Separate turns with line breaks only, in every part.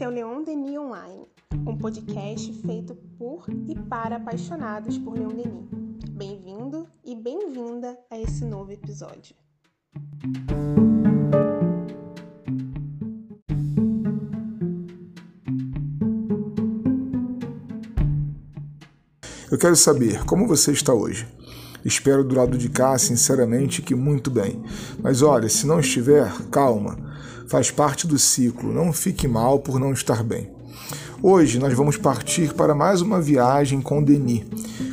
Esse é o Leon Denis Online, um podcast feito por e para apaixonados por Leon Denis. Bem-vindo e bem-vinda a esse novo episódio.
Eu quero saber como você está hoje. Espero do lado de cá, sinceramente, que muito bem. Mas olha, se não estiver, calma. Faz parte do ciclo. Não fique mal por não estar bem. Hoje nós vamos partir para mais uma viagem com Denis,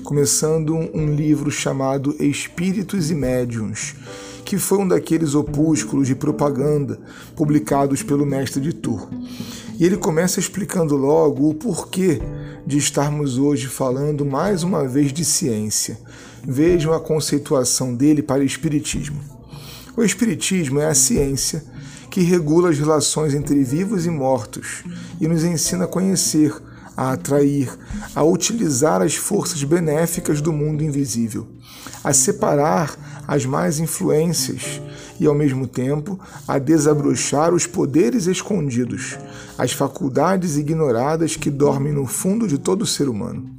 começando um livro chamado Espíritos e Médiuns, que foi um daqueles opúsculos de propaganda publicados pelo mestre de Tours. E ele começa explicando logo o porquê de estarmos hoje falando mais uma vez de ciência. Vejam a conceituação dele para o Espiritismo. O Espiritismo é a ciência que regula as relações entre vivos e mortos e nos ensina a conhecer, a atrair, a utilizar as forças benéficas do mundo invisível, a separar as más influências e, ao mesmo tempo, a desabrochar os poderes escondidos, as faculdades ignoradas que dormem no fundo de todo ser humano.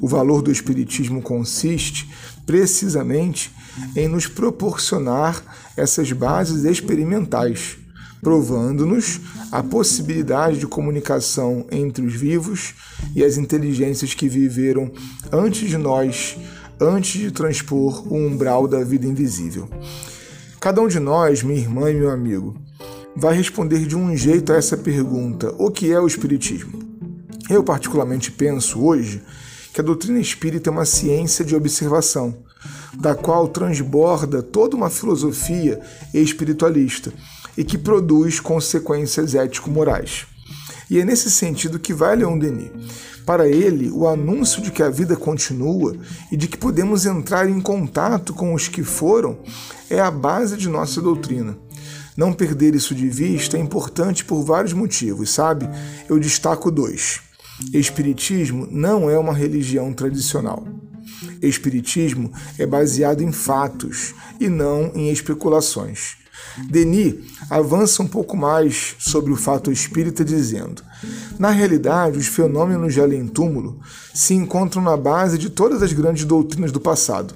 O valor do Espiritismo consiste, precisamente, em nos proporcionar essas bases experimentais provando-nos a possibilidade de comunicação entre os vivos e as inteligências que viveram antes de nós, antes de transpor o umbral da vida invisível. Cada um de nós, minha irmã e meu amigo, vai responder de um jeito a essa pergunta: o que é o Espiritismo? Eu, particularmente, penso hoje que a doutrina espírita é uma ciência de observação, da qual transborda toda uma filosofia espiritualista e que produz consequências ético-morais. E é nesse sentido que vai Leon Denis. Para ele, o anúncio de que a vida continua e de que podemos entrar em contato com os que foram é a base de nossa doutrina. Não perder isso de vista é importante por vários motivos, sabe? Eu destaco dois. Espiritismo não é uma religião tradicional. Espiritismo é baseado em fatos e não em especulações. Denis avança um pouco mais sobre o fato espírita, dizendo: Na realidade, os fenômenos de além-túmulo se encontram na base de todas as grandes doutrinas do passado.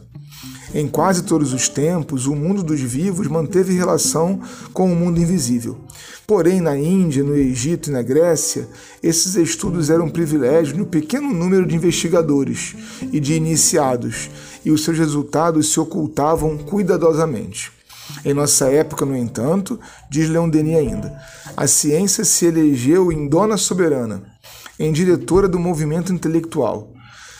Em quase todos os tempos, o mundo dos vivos manteve relação com o mundo invisível. Porém, na Índia, no Egito e na Grécia, esses estudos eram privilégio de um pequeno número de investigadores e de iniciados, e os seus resultados se ocultavam cuidadosamente. Em nossa época, no entanto, diz Leon Denis ainda, a ciência se elegeu em dona soberana, em diretora do movimento intelectual.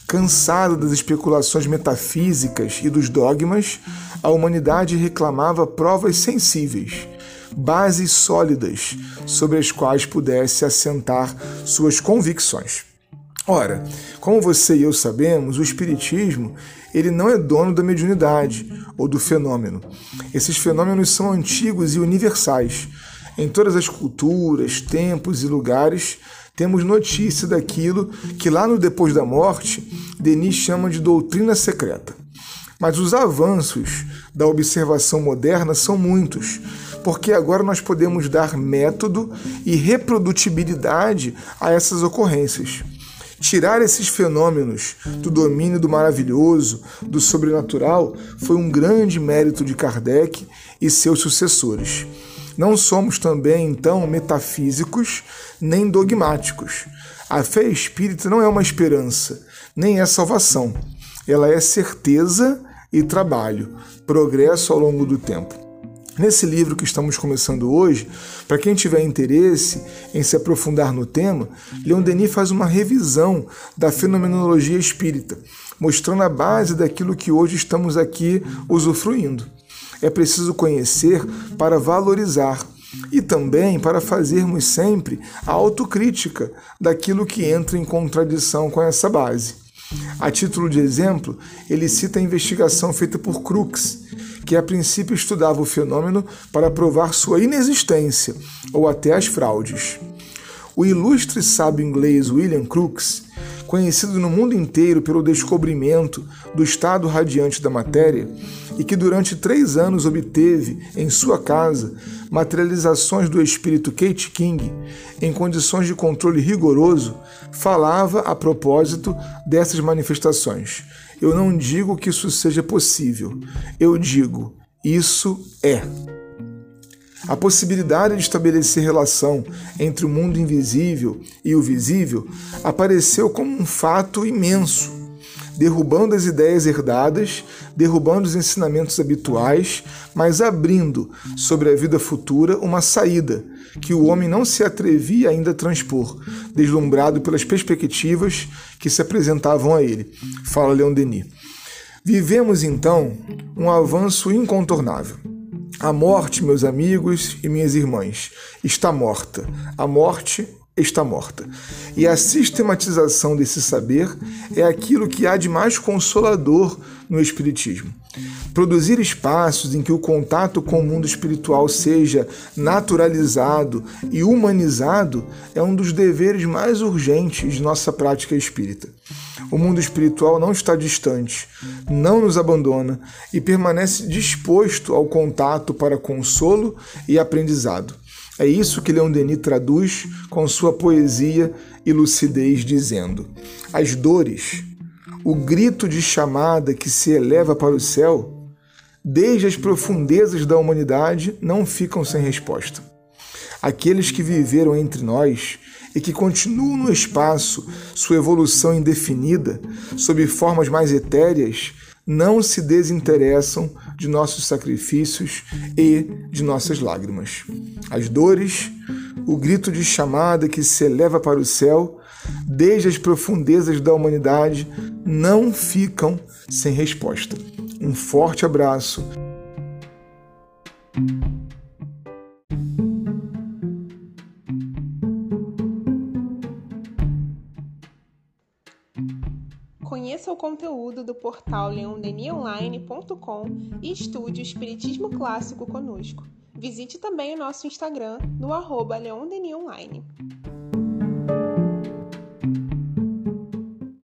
Cansada das especulações metafísicas e dos dogmas, a humanidade reclamava provas sensíveis, bases sólidas sobre as quais pudesse assentar suas convicções. Ora, como você e eu sabemos, o Espiritismo ele não é dono da mediunidade ou do fenômeno. Esses fenômenos são antigos e universais. Em todas as culturas, tempos e lugares, temos notícia daquilo que lá no depois da morte, Denis chama de doutrina secreta. Mas os avanços da observação moderna são muitos, porque agora nós podemos dar método e reprodutibilidade a essas ocorrências. Tirar esses fenômenos do domínio do maravilhoso, do sobrenatural, foi um grande mérito de Kardec e seus sucessores. Não somos também, então, metafísicos nem dogmáticos. A fé espírita não é uma esperança, nem é salvação. Ela é certeza e trabalho, progresso ao longo do tempo. Nesse livro que estamos começando hoje, para quem tiver interesse em se aprofundar no tema, Leon Denis faz uma revisão da fenomenologia espírita, mostrando a base daquilo que hoje estamos aqui usufruindo. É preciso conhecer para valorizar e também para fazermos sempre a autocrítica daquilo que entra em contradição com essa base. A título de exemplo, ele cita a investigação feita por Crookes, que a princípio estudava o fenômeno para provar sua inexistência ou até as fraudes. O ilustre sábio inglês William Crookes, conhecido no mundo inteiro pelo descobrimento do estado radiante da matéria, e que durante três anos obteve em sua casa materializações do espírito Kate King em condições de controle rigoroso, falava a propósito dessas manifestações. Eu não digo que isso seja possível, eu digo, isso é. A possibilidade de estabelecer relação entre o mundo invisível e o visível apareceu como um fato imenso, derrubando as ideias herdadas, derrubando os ensinamentos habituais, mas abrindo sobre a vida futura uma saída que o homem não se atrevia ainda a transpor, deslumbrado pelas perspectivas que se apresentavam a ele. Fala Leon Denis. Vivemos então um avanço incontornável. A morte, meus amigos e minhas irmãs, está morta. A morte está morta. E a sistematização desse saber é aquilo que há de mais consolador no Espiritismo. Produzir espaços em que o contato com o mundo espiritual seja naturalizado e humanizado é um dos deveres mais urgentes de nossa prática espírita. O mundo espiritual não está distante, não nos abandona e permanece disposto ao contato para consolo e aprendizado. É isso que Leon Denis traduz com sua poesia e lucidez, dizendo: As dores, o grito de chamada que se eleva para o céu, desde as profundezas da humanidade, não ficam sem resposta. Aqueles que viveram entre nós e que continuam no espaço sua evolução indefinida, sob formas mais etéreas, não se desinteressam de nossos sacrifícios e de nossas lágrimas. As dores, o grito de chamada que se eleva para o céu, desde as profundezas da humanidade, não ficam sem resposta. Um forte abraço.
Conheça o conteúdo do portal leondenionline.com e estude o Espiritismo Clássico conosco. Visite também o nosso Instagram no arroba leondenionline.